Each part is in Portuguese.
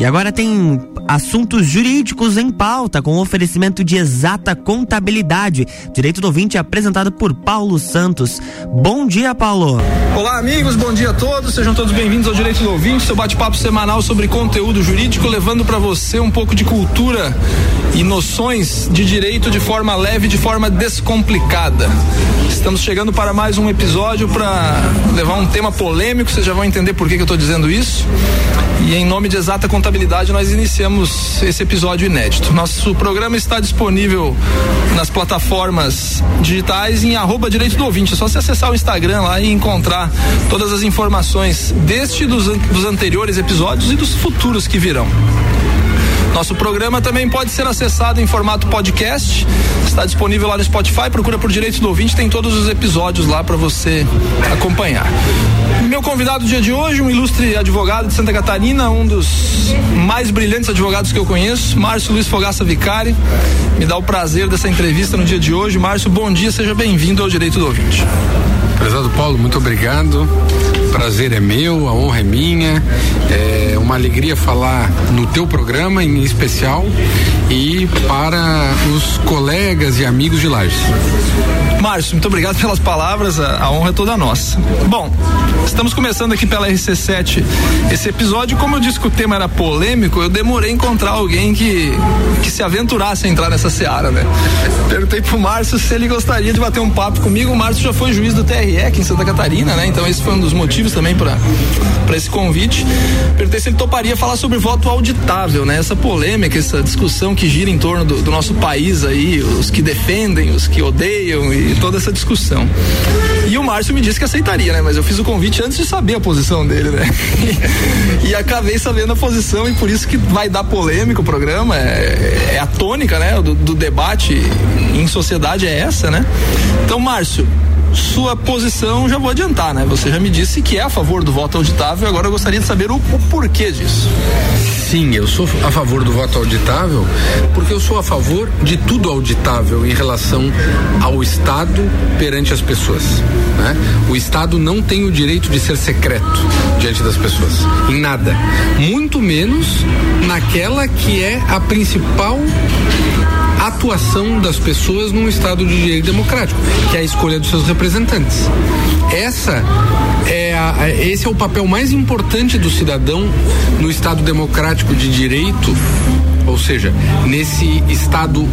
E agora tem assuntos jurídicos em pauta com oferecimento de exata contabilidade. Direito do ouvinte apresentado por Paulo Santos. Bom dia, Paulo. Olá, amigos, bom dia a todos. Sejam todos bem-vindos ao Direito do Ouvinte, seu bate-papo semanal sobre conteúdo jurídico, levando para você um pouco de cultura e noções de direito de forma leve, de forma descomplicada. Estamos chegando para mais um episódio para levar um tema polêmico, vocês já vão entender por que, que eu estou dizendo isso. E em nome de exata contabilidade, nós iniciamos esse episódio inédito. Nosso programa está disponível nas plataformas digitais em arroba direito do ouvinte. É só você acessar o Instagram lá e encontrar todas as informações deste dos, dos anteriores episódios e dos futuros que virão. Nosso programa também pode ser acessado em formato podcast. Está disponível lá no Spotify. Procura por Direitos do Ouvinte, tem todos os episódios lá para você acompanhar. Meu convidado do dia de hoje, um ilustre advogado de Santa Catarina, um dos mais brilhantes advogados que eu conheço, Márcio Luiz Fogaça Vicari. Me dá o prazer dessa entrevista no dia de hoje. Márcio, bom dia, seja bem-vindo ao Direito do Ouvinte. Prezado Paulo, muito obrigado. Prazer é meu, a honra é minha. É uma alegria falar no teu programa em especial e para os colegas e amigos de Lages. Márcio, muito obrigado pelas palavras, a, a, honra é toda nossa. Bom, estamos começando aqui pela RC7 esse episódio. Como eu disse que o tema era polêmico, eu demorei a encontrar alguém que, que se aventurasse a entrar nessa seara, né? Perguntei pro Márcio se ele gostaria de bater um papo comigo. O Márcio já foi juiz do TRE aqui em Santa Catarina, né? Então esse foi um dos motivos também para esse convite. Perguntei se ele toparia falar sobre voto auditável, né? Essa polêmica, essa discussão que gira em torno do, do nosso país aí, os que defendem, os que odeiam e toda essa discussão. E o Márcio me disse que aceitaria, né? Mas eu fiz o convite antes de saber a posição dele, né? e acabei sabendo a posição e por isso que vai dar polêmica o programa. É, é a tônica, né? Do, do debate em sociedade é essa, né? Então, Márcio, sua posição, já vou adiantar, né? Você já me disse que é a favor do voto auditável, agora eu gostaria de saber o, o, porquê disso. Sim, eu sou a favor do voto auditável, porque eu sou a favor de tudo auditável em relação ao Estado perante as pessoas. Né? O Estado não tem o direito de ser secreto diante das pessoas, em nada. Muito menos naquela que é a principal atuação das pessoas num Estado de direito democrático, que é a escolha dos seus representantes. Essa é a, esse é o papel mais importante do cidadão no Estado democrático de direito ou seja, nesse estado uh,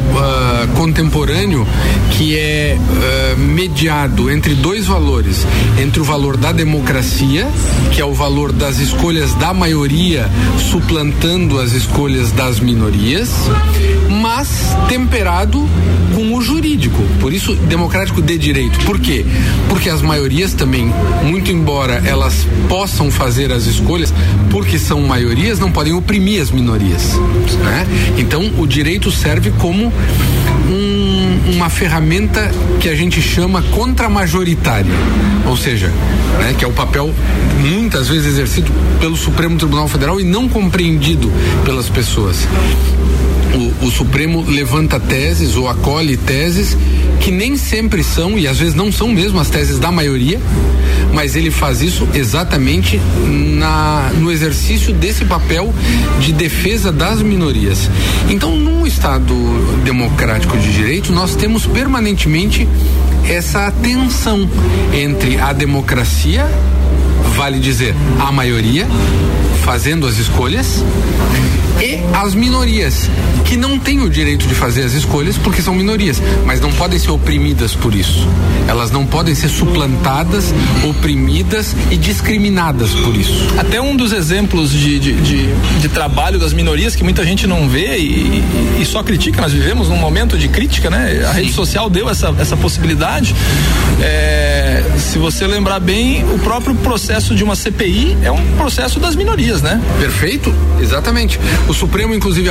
contemporâneo que é uh, mediado entre dois valores, entre o valor da democracia, que é o valor das escolhas da maioria suplantando as escolhas das minorias, mas temperado com o jurídico. Por isso, democrático de direito. Por quê? Porque as maiorias também, muito embora elas possam fazer as escolhas, porque são maiorias, não podem oprimir as minorias. Né? Então, o direito serve como um, uma ferramenta que a gente chama contra-majoritária, ou seja, né, que é o papel muitas vezes exercido pelo Supremo Tribunal Federal e não compreendido pelas pessoas. O, o, Supremo levanta teses ou acolhe teses que nem sempre são, e às vezes não são mesmo as teses da maioria, mas ele faz isso exatamente na, no exercício desse papel de defesa das minorias. Então, num Estado democrático de direito, nós temos permanentemente essa tensão entre a democracia, vale dizer, a maioria, fazendo as escolhas, as minorias, que não têm o direito de fazer as escolhas porque são minorias, mas não podem ser oprimidas por isso. Elas não podem ser suplantadas, oprimidas e discriminadas por isso. Até um dos exemplos de, de, de, de trabalho das minorias que muita gente não vê e, e, só critica, nós vivemos num momento de crítica, né? A Sim. rede social deu essa, essa possibilidade. É, se você lembrar bem, o próprio processo de uma CPI é um processo das minorias, né? Perfeito, exatamente. O Supremo, inclusive,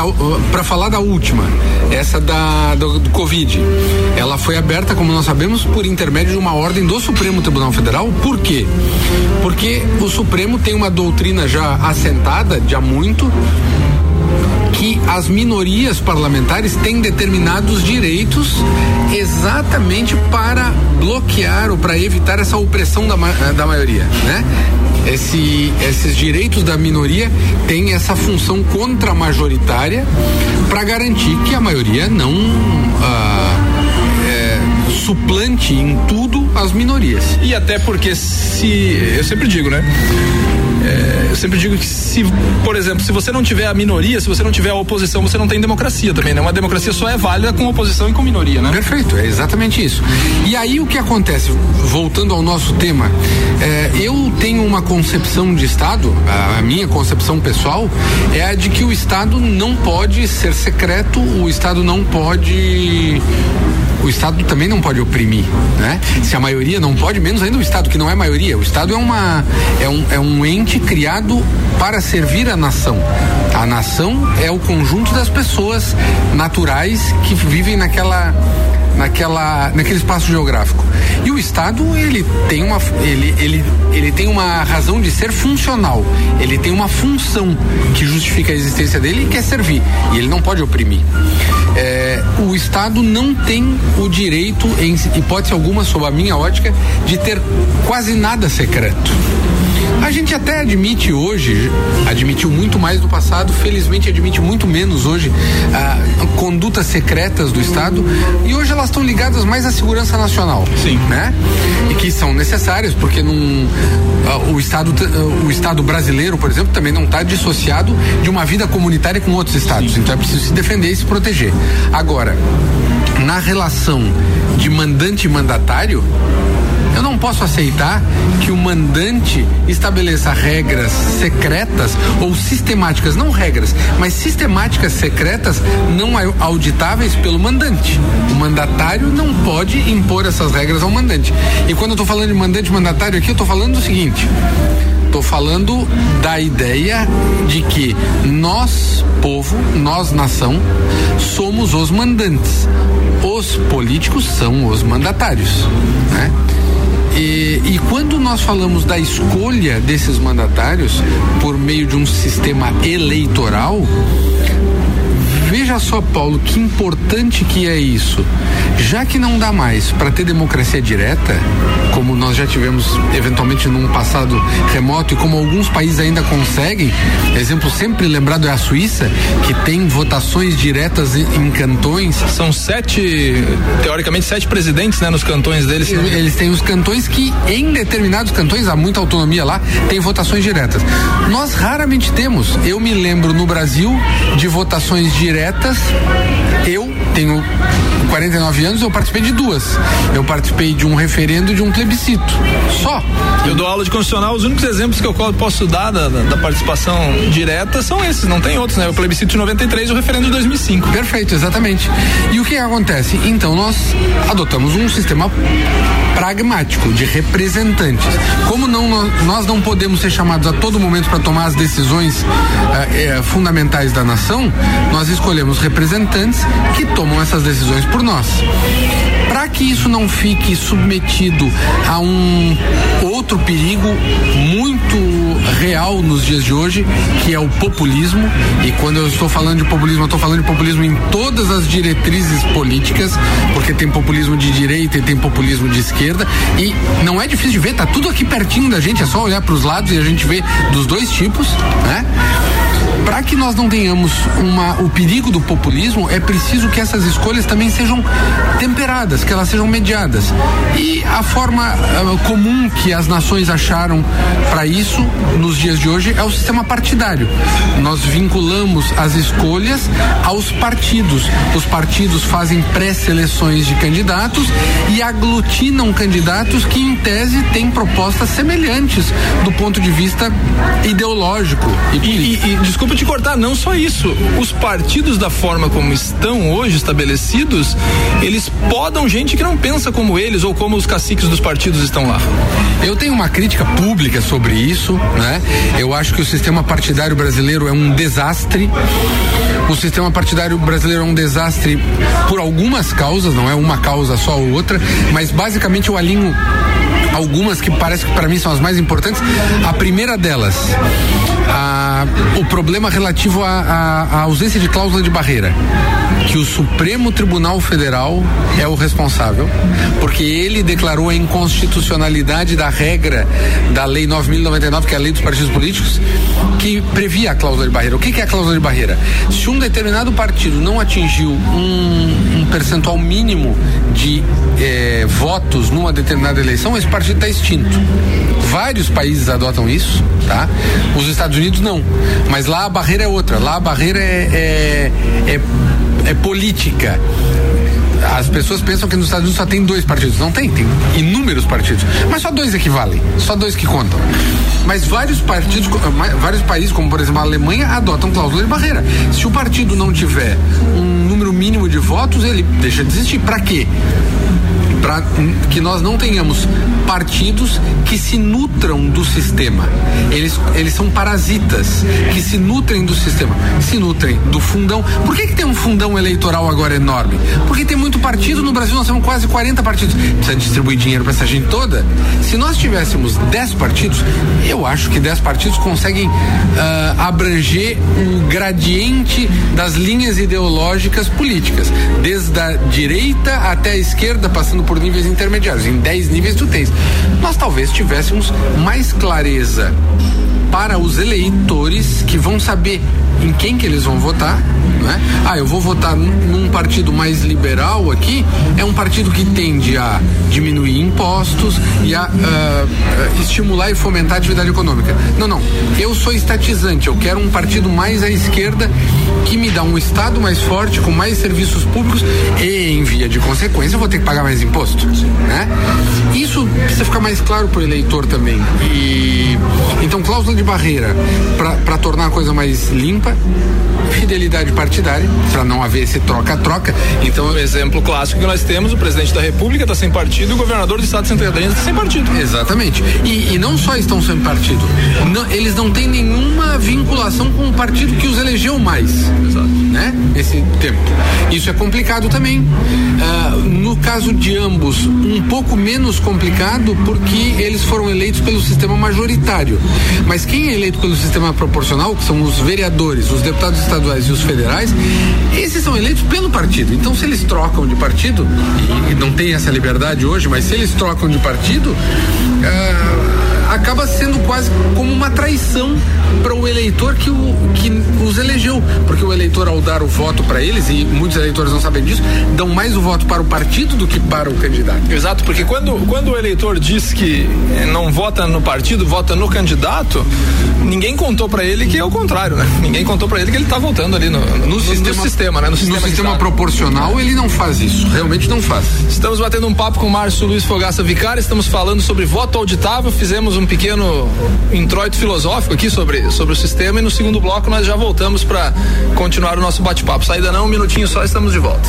para falar da última, essa da do, do, Covid, ela foi aberta, como nós sabemos, por intermédio de uma ordem do Supremo Tribunal Federal. Por quê? Porque o Supremo tem uma doutrina já assentada de há muito que as minorias parlamentares têm determinados direitos exatamente para bloquear ou para evitar essa opressão da, da maioria, né? Esse, esses direitos da minoria têm essa função contra-majoritária para garantir que a maioria não ah, é, suplante em tudo as minorias. E até porque se eu sempre digo, né? É, eu sempre digo que se, por exemplo, se você não tiver a minoria, se você não tiver a oposição, você não tem democracia também, né? Uma democracia só é válida com oposição e com minoria, né? Perfeito, é exatamente isso. E aí o que acontece, voltando ao nosso tema, é, eu tenho uma concepção de Estado, a, a minha concepção pessoal é a de que o Estado não pode ser secreto, o Estado não pode o Estado também não pode oprimir, né? Se a maioria não pode, menos ainda o Estado, que não é maioria. O Estado é, uma, é, um, é um ente criado para servir a nação. A nação é o conjunto das pessoas naturais que vivem naquela naquela, naquele espaço geográfico. E o Estado, ele tem uma, ele, ele, ele tem uma razão de ser funcional. Ele tem uma função que justifica a existência dele e quer servir. E ele não pode oprimir. É, o Estado não tem o direito, em hipótese alguma, sob a minha ótica, de ter quase nada secreto. A gente até admite hoje, admitiu muito mais no passado, felizmente admite muito menos hoje, ah, condutas secretas do Estado e hoje elas estão ligadas mais à segurança nacional. Sim. Né? E que são necessárias, porque num, ah, o, Estado, o Estado brasileiro, por exemplo, também não está dissociado de uma vida comunitária com outros Estados. Sim. Então é preciso se defender e se proteger. Agora, na relação de mandante e mandatário, eu não posso aceitar que o mandante estabeleça regras secretas ou sistemáticas, não regras, mas sistemáticas secretas não auditáveis pelo mandante. O mandatário não pode impor essas regras ao mandante. E quando eu estou falando de mandante mandatário aqui, eu estou falando do seguinte: estou falando da ideia de que nós, povo, nós, nação, somos os mandantes. Os políticos são os mandatários, né? E, e, quando nós falamos da escolha desses mandatários por meio de um sistema eleitoral, Veja só, Paulo, que importante que é isso. Já que não dá mais para ter democracia direta, como nós já tivemos eventualmente num passado remoto e como alguns países ainda conseguem, exemplo sempre lembrado é a Suíça, que tem votações diretas em cantões. São sete, teoricamente, sete presidentes né, nos cantões deles. Eles têm os cantões que, em determinados cantões, há muita autonomia lá, tem votações diretas. Nós raramente temos. Eu me lembro no Brasil de votações diretas diretas. Eu tenho 49 anos, eu participei de duas. Eu participei de um referendo e de um plebiscito. Só. Eu dou aula de constitucional, os únicos exemplos que eu posso dar da, da participação direta são esses, não tem outros, né? O plebiscito de 93 e o referendo de 2005. Perfeito, exatamente. E o que acontece? Então nós adotamos um sistema pragmático de representantes. Como não nós não podemos ser chamados a todo momento para tomar as decisões eh, eh, fundamentais da nação, nós escolhemos representantes que tomam essas decisões por nós. Para que isso não fique submetido a um outro perigo muito real nos dias de hoje, que é o populismo, e quando eu estou falando de populismo, eu estou falando de populismo em todas as diretrizes políticas, porque tem populismo de direita e tem populismo de esquerda, e não é difícil de ver, tá tudo aqui pertinho da gente, é só olhar para os lados e a gente vê dos dois tipos, né? Para que nós não tenhamos uma, o perigo do populismo, é preciso que essas escolhas também sejam temperadas, que elas sejam mediadas. E a forma uh, comum que as nações acharam para isso nos dias de hoje é o sistema partidário. Nós vinculamos as escolhas aos partidos. Os partidos fazem pré-seleções de candidatos e aglutinam candidatos que, em tese, têm propostas semelhantes do ponto de vista ideológico e, e, e, e desculpa te cortar, não só isso. Os partidos, da forma como estão hoje estabelecidos, eles podam gente que não pensa como eles ou como os caciques dos partidos estão lá. Eu tenho uma crítica pública sobre isso, né? Eu acho que o sistema partidário brasileiro é um desastre. O sistema partidário brasileiro é um desastre por algumas causas, não é uma causa só ou outra, mas basicamente eu alinho algumas que parece que para mim são as mais importantes. A primeira delas, a, o problema relativo à ausência de cláusula de barreira que o Supremo Tribunal Federal é o responsável, porque ele declarou a inconstitucionalidade da regra da Lei 9099, que é a lei dos partidos políticos, que previa a cláusula de barreira. O que, que é a cláusula de barreira? Se um determinado partido não atingiu um, um percentual mínimo de eh, votos numa determinada eleição, esse partido está extinto. Vários países adotam isso, tá? Os Estados Unidos não. Mas lá a barreira é outra. Lá a barreira é, é, é é política. As pessoas pensam que nos Estados Unidos só tem dois partidos. Não tem, tem inúmeros partidos. Mas só dois equivalem, só dois que contam. Mas vários partidos, vários países, como por exemplo a Alemanha, adotam cláusula de barreira. Se o partido não tiver um número mínimo de votos, ele deixa de existir. Para quê? para que nós não tenhamos partidos que se nutram do sistema. Eles, eles são parasitas que se nutrem do sistema, se nutrem do fundão. Por que, que tem um fundão eleitoral agora enorme? Porque tem muito partido no Brasil, nós temos quase 40 partidos. Precisa distribuir dinheiro para essa gente toda? Se nós tivéssemos 10 partidos, eu acho que 10 partidos conseguem uh, abranger o gradiente das linhas ideológicas políticas, desde a direita até a esquerda, passando por por níveis intermediários. Em 10 níveis tu tens. Nós talvez tivéssemos mais clareza para os eleitores que vão saber em quem que eles vão votar, né? Ah, eu vou votar num partido mais liberal aqui, é um partido que tende a diminuir impostos e a uh, estimular e fomentar a atividade econômica. Não, não. Eu sou estatizante, eu quero um partido mais à esquerda que me dá um Estado mais forte, com mais serviços públicos e, em via de consequência, eu vou ter que pagar mais imposto. Né? Isso precisa ficar mais claro para o eleitor também. E, então, cláusula de barreira para tornar a coisa mais limpa, fidelidade partidária, para não haver esse troca-troca. Então, o exemplo clássico que nós temos, o presidente da República está sem partido e o governador do estado de Santa Catarina está sem partido. Exatamente. E, e, não só estão sem partido, não, eles não têm nenhuma vinculação com o partido que os elegeu mais. Exato. Né? Esse tempo. Isso é complicado também. Uh, no caso de ambos, um pouco menos complicado porque eles foram eleitos pelo sistema majoritário. Mas quem é eleito pelo sistema proporcional, que são os vereadores, os deputados estaduais e os federais, esses são eleitos pelo partido. Então, se eles trocam de partido, e, não tem essa liberdade hoje, mas se eles trocam de partido, uh, acaba sendo quase como uma traição para o eleitor que, o, que os elegeu. Porque o eleitor, ao dar o voto para eles, e muitos eleitores não sabem disso, dão mais o voto para o partido do que para o candidato. Exato, porque quando, quando o eleitor diz que não vota no partido, vota no candidato, ninguém contou para ele que é o contrário, né? Ninguém contou para ele que ele está votando ali no, no, no, sistema, no sistema, né? No sistema, no sistema proporcional, ele não faz isso, realmente não faz. Estamos batendo um papo com o Márcio Luiz Fogaça Vicari, estamos falando sobre voto auditável, fizemos um pequeno introito filosófico aqui sobre, sobre o sistema e no segundo bloco nós já voltamos para continuar o nosso bate-papo. Saída não, um minutinho só, estamos de volta.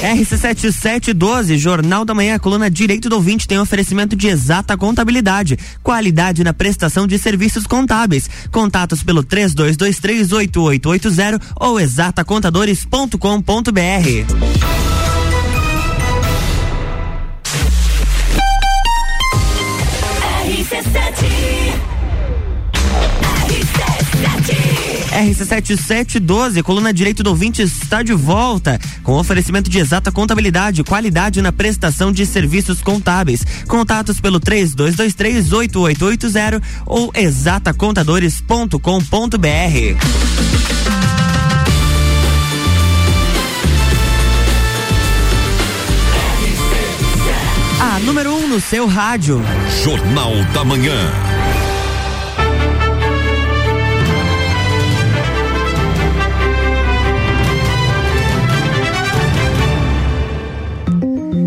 RC7712, Jornal da Manhã, coluna Direito do Ouvinte tem oferecimento de exata contabilidade, qualidade na prestação de serviços contábeis. Contatos pelo 32238880 ou exatacontadores.com.br. RC7712, coluna Direito do Ouvinte está de volta com oferecimento de exata contabilidade, qualidade na prestação de serviços contábeis. Contatos pelo 32238880 ou exatacontadores.com.br. A número 1 um no seu rádio. Jornal da Manhã.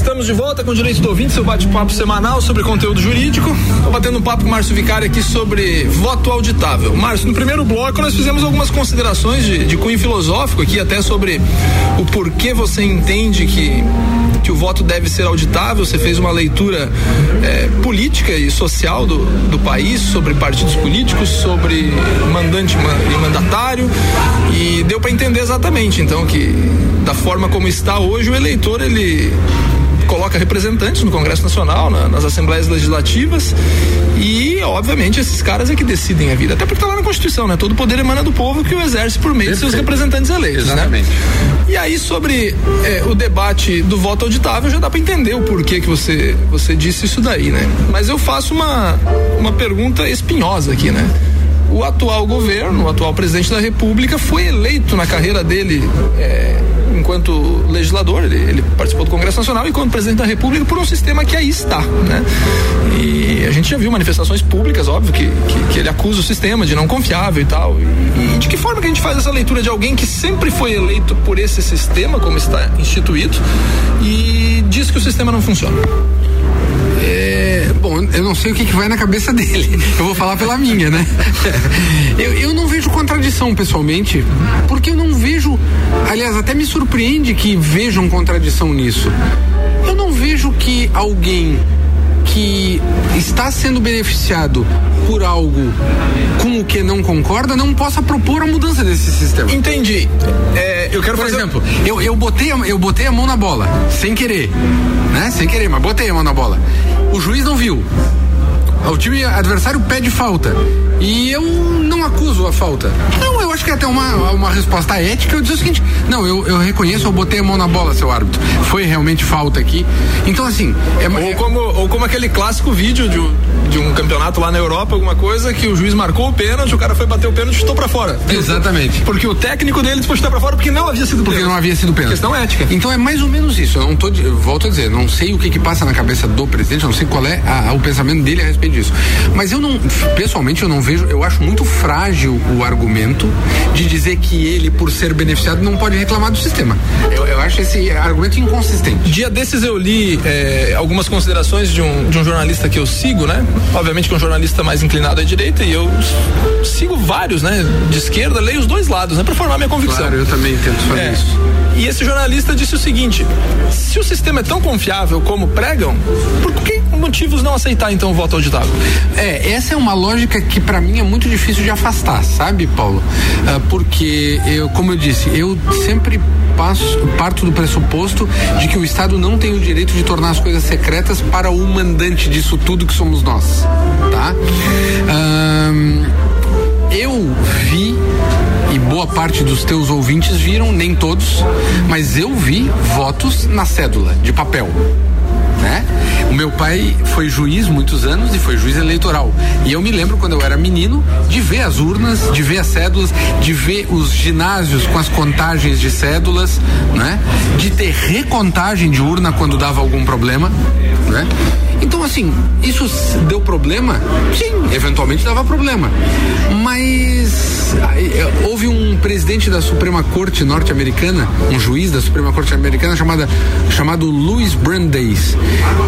Estamos de volta com o Direito do Ouvinte, seu bate-papo semanal sobre conteúdo jurídico. Estou batendo um papo com o Márcio Vicari aqui sobre voto auditável. Márcio, no primeiro bloco nós fizemos algumas considerações de, de cunho filosófico aqui, até sobre o porquê você entende que que o voto deve ser auditável. Você fez uma leitura é, política e social do, do país, sobre partidos políticos, sobre mandante e mandatário, e deu para entender exatamente, então, que da forma como está hoje, o eleitor ele coloca representantes no Congresso Nacional, na, nas assembleias legislativas e, obviamente, esses caras é que decidem a vida. Até porque está lá na Constituição, né? Todo poder emana do povo que o exerce por meio de seus representantes eleitos. Né? Exatamente. Né? E aí, sobre é, o debate do voto auditável, já dá para entender o porquê que você, você disse isso daí, né? Mas eu faço uma, uma pergunta espinhosa aqui, né? o atual governo, o atual presidente da República, foi eleito na carreira dele é, enquanto legislador, ele, ele, participou do Congresso Nacional e enquanto presidente da República por um sistema que aí está, né? E a gente já viu manifestações públicas, óbvio, que, que, que ele acusa o sistema de não confiável e tal. E, e, de que forma que a gente faz essa leitura de alguém que sempre foi eleito por esse sistema, como está instituído, e diz que o sistema não funciona? Bom, eu não sei o que, que, vai na cabeça dele. Eu vou falar pela minha, né? Eu, eu não vejo contradição, pessoalmente, porque eu não vejo. Aliás, até me surpreende que vejam contradição nisso. Eu não vejo que alguém que está sendo beneficiado por algo com o que não concorda não possa propor a mudança desse sistema. Entendi. É, eu quero por fazer... exemplo, eu, eu botei eu botei a mão na bola sem querer, né? Sem querer, mas botei a mão na bola. O juiz não viu. O time adversário pede falta. E eu não acuso a falta. Não, eu acho que é até uma, uma resposta ética. Eu dizer o seguinte: não, eu, eu reconheço, eu botei a mão na bola, seu árbitro. Foi realmente falta aqui. Então, assim. É, ou, como, ou como aquele clássico vídeo de, de um campeonato lá na Europa, alguma coisa, que o juiz marcou o pênalti, o cara foi bater o pênalti e chutou pra fora. Exatamente. Porque o técnico dele depois chutar pra fora porque não havia sido pênalti. Porque não havia sido pênalti. Questão ética. Então é mais ou menos isso. Eu não tô. Eu volto a dizer, não sei o que que passa na cabeça do presidente, não sei qual é a, a, o pensamento dele a respeito disso. Mas eu não, pessoalmente, eu não vejo, eu acho muito frágil o argumento de dizer que ele, por ser beneficiado, não pode reclamar do sistema. Eu, eu acho esse argumento inconsistente. Dia desses eu li é, algumas considerações de um, de um jornalista que eu sigo, né? Obviamente que é um jornalista mais inclinado à direita e eu sigo vários, né? De esquerda, leio os dois lados, né? Pra formar minha convicção. Claro, eu também tento fazer é. isso. E esse jornalista disse o seguinte: se o sistema é tão confiável como pregam, por que motivos não aceitar então o voto auditável? É, essa é uma lógica que para mim é muito difícil de afastar, sabe, Paulo? Uh, porque eu, como eu disse, eu sempre passo, parto do pressuposto de que o Estado não tem o direito de tornar as coisas secretas para o mandante disso tudo que somos nós, tá? Uh, eu vi e boa parte dos teus ouvintes viram, nem todos, mas eu vi votos na cédula de papel né? O meu pai foi juiz muitos anos e foi juiz eleitoral. E eu me lembro quando eu era menino de ver as urnas, de ver as cédulas, de ver os ginásios com as contagens de cédulas, né? De ter recontagem de urna quando dava algum problema, né? Então, assim, isso deu problema? Sim, eventualmente dava problema. Mas é, houve um presidente da Suprema Corte norte-americana, um juiz da Suprema Corte americana chamada, chamado Louis Brandeis,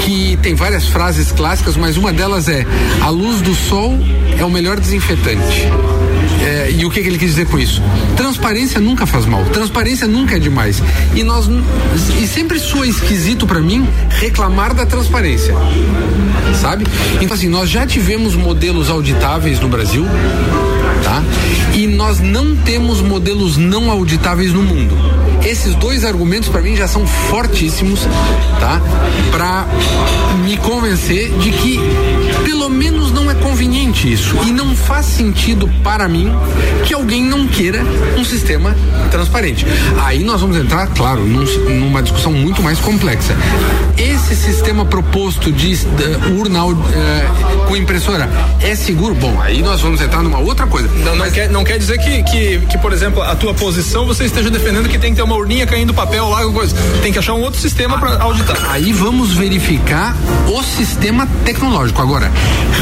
que tem várias frases clássicas, mas uma delas é: a luz do sol é o melhor desinfetante. É, e o que, que, ele quis dizer com isso? Transparência nunca faz mal, transparência nunca é demais. E nós e sempre soa esquisito para mim reclamar da transparência. Sabe? Então assim, nós já tivemos modelos auditáveis no Brasil, tá? E nós não temos modelos não auditáveis no mundo. Esses dois argumentos para mim já são fortíssimos, tá? Para me convencer de que pelo menos não é conveniente isso e não faz sentido para mim que alguém não queira um sistema transparente. Aí nós vamos entrar, claro, num, numa discussão muito mais complexa. Esse sistema proposto de uh, urna uh, com impressora é seguro? Bom, aí nós vamos entrar numa outra coisa. Não, não, quer, não quer dizer que, que, que, por exemplo, a tua posição você esteja defendendo que tem que ter uma uma urninha caindo papel lá, coisa. Tem que achar um outro sistema para auditar. Aí vamos verificar o sistema tecnológico. Agora,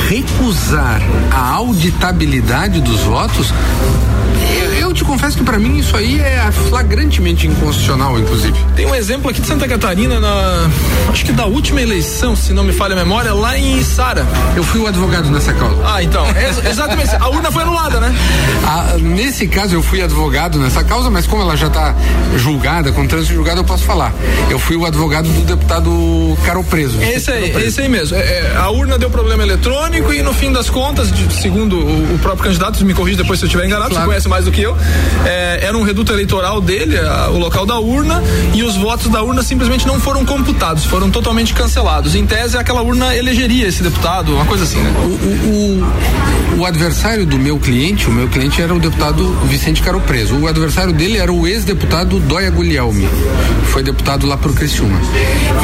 recusar a auditabilidade dos votos eu te confesso que para mim isso aí é flagrantemente inconstitucional, inclusive. Tem um exemplo aqui de Santa Catarina, na, acho que da última eleição, se não me falha a memória, lá em Sara. Eu fui o advogado nessa causa. Ah, então, é, exatamente. A urna foi anulada, né? Ah, nesse caso eu fui advogado nessa causa, mas como ela já está julgada, com trânsito julgado, eu posso falar. Eu fui o advogado do deputado Caro Preso. Esse aí, preso. esse aí mesmo. É, é, a urna deu problema eletrônico e no fim das contas, de, segundo o, o, próprio candidato, me corrija depois se eu estiver enganado, claro. você conhece mais do que eu, é, era um reduto eleitoral dele, a, o local da urna, e os votos da urna simplesmente não foram computados, foram totalmente cancelados. Em tese, aquela urna elegeria esse deputado, uma coisa assim, né? O, o, o, o adversário do meu cliente, o meu cliente era o deputado Vicente Caro Preso. O adversário dele era o ex-deputado Dóia Guglielmi, foi deputado lá pro Criciúma.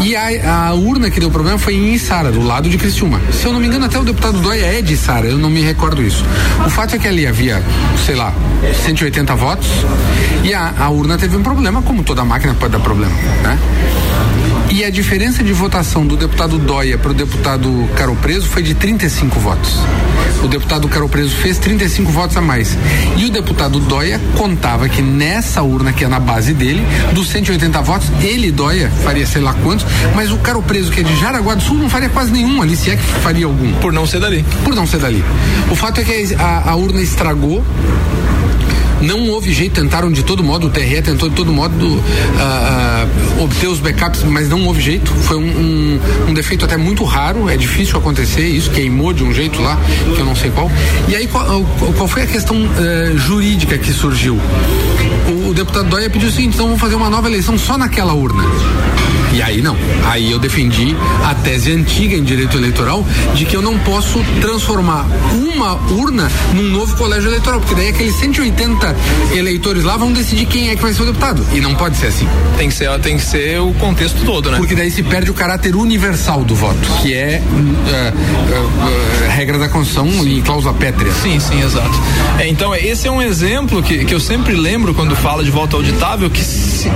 E a, a urna que deu problema foi em Içara, do lado de Criciúma. Se eu não me engano, até o deputado Dóia é de Içara, eu não me recordo isso. O fato é que ali havia, sei lá, 180 votos e a, a urna teve um problema, como toda máquina pode dar problema, né? E a diferença de votação do deputado Dóia para o deputado Caro Preso foi de 35 votos. O deputado Caro Preso fez 35 votos a mais. E o deputado Dóia contava que nessa urna, que é na base dele, dos 180 votos, ele, Dóia, faria sei lá quantos, mas o Caro Preso, que é de Jaraguá do Sul, não faria quase nenhum ali, se é que faria algum. Por não ser dali. Por não ser dali. O fato é que a, a urna estragou não houve jeito, tentaram de todo modo, o TRE tentou de todo modo uh, uh, obter os backups, mas não houve jeito. Foi um, um, um, defeito até muito raro, é difícil acontecer isso, queimou de um jeito lá, que eu não sei qual. E aí, qual, qual foi a questão uh, jurídica que surgiu? O, o deputado Dóia pediu o seguinte: então vamos fazer uma nova eleição só naquela urna. E aí não. Aí eu defendi a tese antiga em direito eleitoral de que eu não posso transformar uma urna num novo colégio eleitoral, porque daí aqueles 180 eleitores lá vão decidir quem é que vai ser o deputado. E não pode ser assim. Tem que ser, tem que ser o contexto todo, né? Porque daí se perde o caráter universal do voto, que é uh, uh, uh, regra da Constituição sim. e cláusula pétrea. Sim, sim, exato. É, então, esse é um exemplo que, que eu sempre lembro quando fala de voto auditável, que se,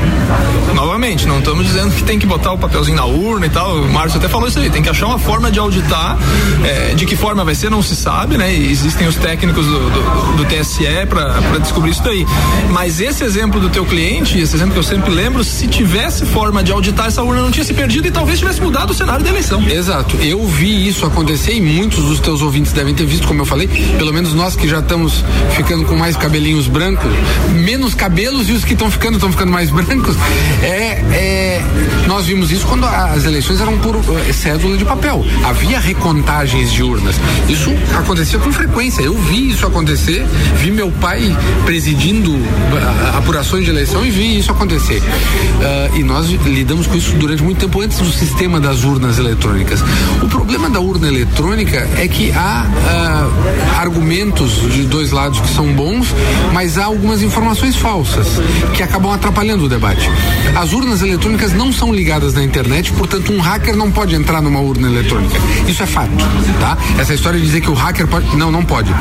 novamente, não estamos dizendo que tem que botar o papelzinho na urna e tal. O Márcio até falou isso aí, tem que achar uma forma de auditar. É, de que forma vai ser, não se sabe, né? E existem os técnicos do, do, do TSE para descobrir isso daí. Mas esse exemplo do teu cliente, esse exemplo que eu sempre lembro, se tivesse forma de auditar essa urna, não tinha se perdido e talvez tivesse mudado o cenário da eleição. Exato. Eu vi isso acontecer e muitos dos teus ouvintes devem ter visto, como eu falei, pelo menos nós que já estamos ficando com mais cabelinhos brancos, menos cabelos e os que estão ficando estão ficando mais brancos. É, é, nós vimos isso quando as eleições eram por eh, cédula de papel. Havia recontagens de urnas. Isso acontecia com frequência. Eu vi isso acontecer, vi meu pai presidindo uh, apurações de eleição e vi isso acontecer. Uh, e nós lidamos com isso durante muito tempo antes do sistema das urnas eletrônicas. O problema da urna eletrônica é que há uh, argumentos de dois lados que são bons, mas há algumas informações falsas que acabam atrapalhando o debate. As urnas eletrônicas não são ligadas na internet, portanto, um hacker não pode entrar numa urna eletrônica. Isso é fato, tá? Essa história de dizer que o hacker pode. Não, não pode.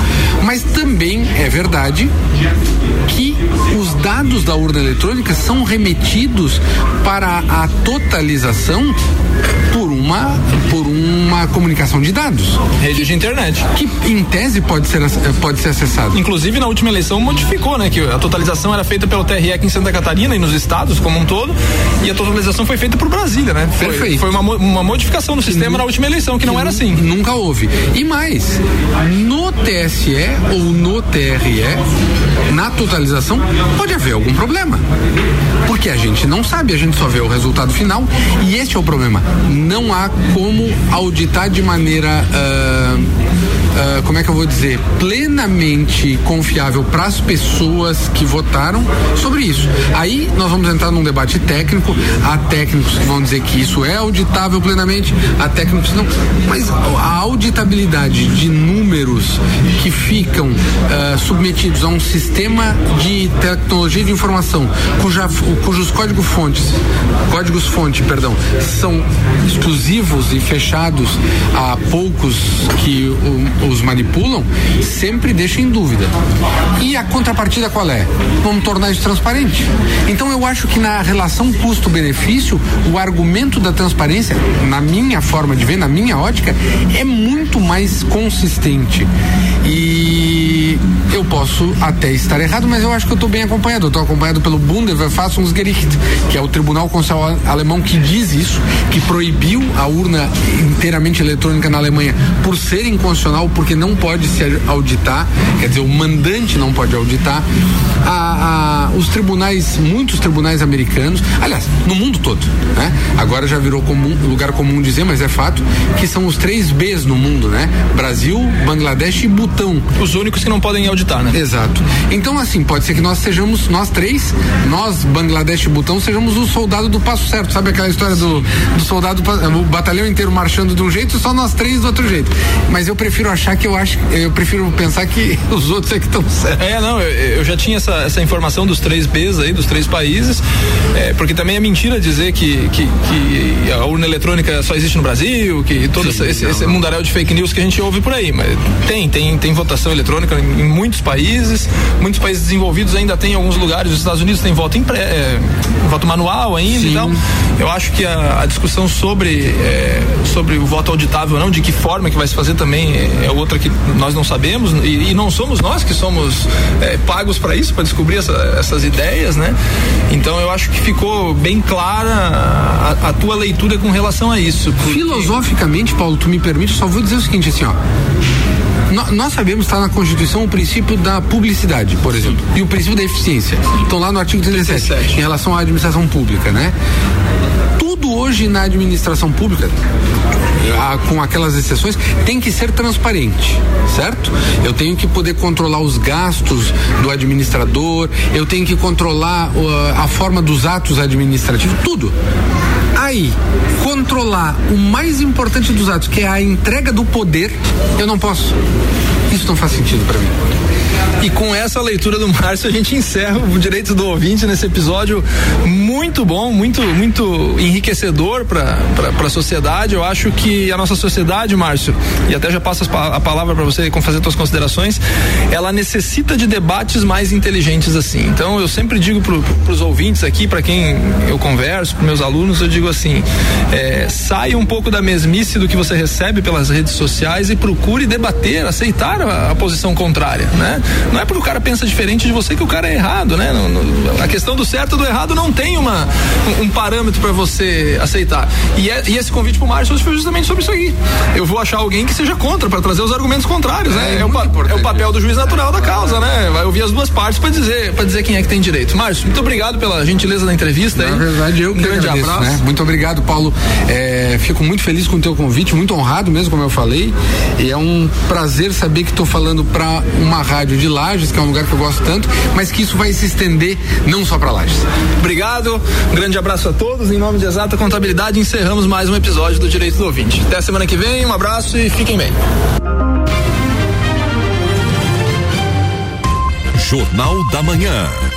Mas também é verdade que os dados da urna eletrônica são remetidos para a totalização por uma por uma comunicação de dados. Rede de internet. Que em tese pode ser pode ser acessado. Inclusive na última eleição modificou, né, que a totalização era feita pelo TRE aqui em Santa Catarina e nos estados como um todo, e a totalização foi feita por Brasília, né? Foi, Perfeito. Foi uma, uma modificação no sistema na última eleição que, que não era assim. Nunca houve. E mais, no TSE ou no TRE, na totalização pode haver algum problema. Porque a gente não sabe, a gente só vê o resultado final e este é o problema. Não há como auditar de maneira. Uh, Uh, como é que eu vou dizer, plenamente confiável para as pessoas que votaram sobre isso. Aí nós vamos entrar num debate técnico. Há técnicos que vão dizer que isso é auditável plenamente, há técnicos que não. Mas a auditabilidade de números que ficam uh, submetidos a um sistema de tecnologia de informação cuja, cujos códigos fontes, códigos fonte, perdão, são exclusivos e fechados a poucos que o, os manipulam, sempre deixa em dúvida. E a contrapartida qual é? Vamos tornar isso transparente. Então eu acho que na relação custo-benefício, o argumento da transparência, na minha forma de ver, na minha ótica, é muito mais consistente. E eu posso até estar errado, mas eu acho que eu estou bem acompanhado. Eu estou acompanhado pelo Bundesverfassungsgericht, que é o tribunal constitucional alemão que diz isso, que proibiu a urna inteiramente eletrônica na Alemanha por ser inconstitucional, porque não pode se auditar, quer dizer, o mandante não pode auditar. A, a, os tribunais, muitos tribunais americanos, aliás, no mundo todo, né? Agora já virou comum, lugar comum dizer, mas é fato, que são os três Bs no mundo, né? Brasil, Bangladesh e Butão. Os únicos que não não podem auditar, né? Exato. Então, assim, pode ser que nós sejamos, nós três, nós, Bangladesh e Butão, sejamos o soldado do passo certo. Sabe aquela história do, do soldado, o batalhão inteiro marchando de um jeito e só nós três do outro jeito. Mas eu prefiro achar que eu acho, eu prefiro pensar que os outros é que estão certos. É, não, eu, eu, já tinha essa, essa informação dos três Bs aí, dos três países, é, porque também é mentira dizer que, que, que, a urna eletrônica só existe no Brasil, que todo Sim, esse, não, esse mundaréu de fake news que a gente ouve por aí. Mas tem, tem, tem votação eletrônica em, em muitos países, muitos países desenvolvidos ainda tem alguns lugares, os Estados Unidos tem voto, em pré, é, voto manual ainda Sim. então eu acho que a, a discussão sobre, é, sobre o voto auditável ou não, de que forma que vai se fazer também é, é outra que nós não sabemos e, e não somos nós que somos é, pagos para isso, para descobrir essa, essas ideias, né? Então eu acho que ficou bem clara a, a tua leitura com relação a isso. Porque... Filosoficamente, Paulo, tu me permite, só vou dizer o seguinte assim, ó nós sabemos que está na Constituição o princípio da publicidade, por exemplo, e o princípio da eficiência. Estão lá no artigo 37, 37, em relação à administração pública, né? Tudo hoje na administração pública, com aquelas exceções, tem que ser transparente, certo? Eu tenho que poder controlar os gastos do administrador, eu tenho que controlar uh, a forma dos atos administrativos, tudo. Aí, controlar o mais importante dos atos, que é a entrega do poder, eu não posso. Isso não faz sentido para mim. E com essa leitura do Márcio, a gente encerra o direito do ouvinte nesse episódio muito bom, muito, muito enriquecedor para a sociedade. Eu acho que a nossa sociedade, Márcio, e até já passo a palavra para você fazer suas considerações, ela necessita de debates mais inteligentes assim. Então, eu sempre digo para os ouvintes aqui, para quem eu converso, para meus alunos, eu digo assim: é, saia um pouco da mesmice do que você recebe pelas redes sociais e procure debater, aceitar a, a posição contrária, né? Não é porque o cara pensa diferente de você que o cara é errado, né? No, no, a questão do certo e do errado não tem uma, um, um parâmetro para você aceitar. E, é, e esse convite pro Márcio foi justamente sobre isso aí. Eu vou achar alguém que seja contra, para trazer os argumentos contrários, né? é? É, o, é, o, papel do juiz natural da causa, né? Vai ouvir as duas partes para dizer, para dizer quem é que tem direito. Márcio, muito obrigado pela gentileza da entrevista. Na aí. verdade, eu um que grande agradeço, abraço. Né? Muito obrigado, Paulo. É, fico muito feliz com o teu convite, muito honrado mesmo, como eu falei. E é um prazer saber que estou falando para uma rádio de Lages, que é um lugar que eu gosto tanto, mas que isso vai se estender não só para Lages. Obrigado, um grande abraço a todos. Em nome de Exata Contabilidade, encerramos mais um episódio do Direito do Ouvinte. Até a semana que vem, um abraço e fiquem bem. Jornal da Manhã.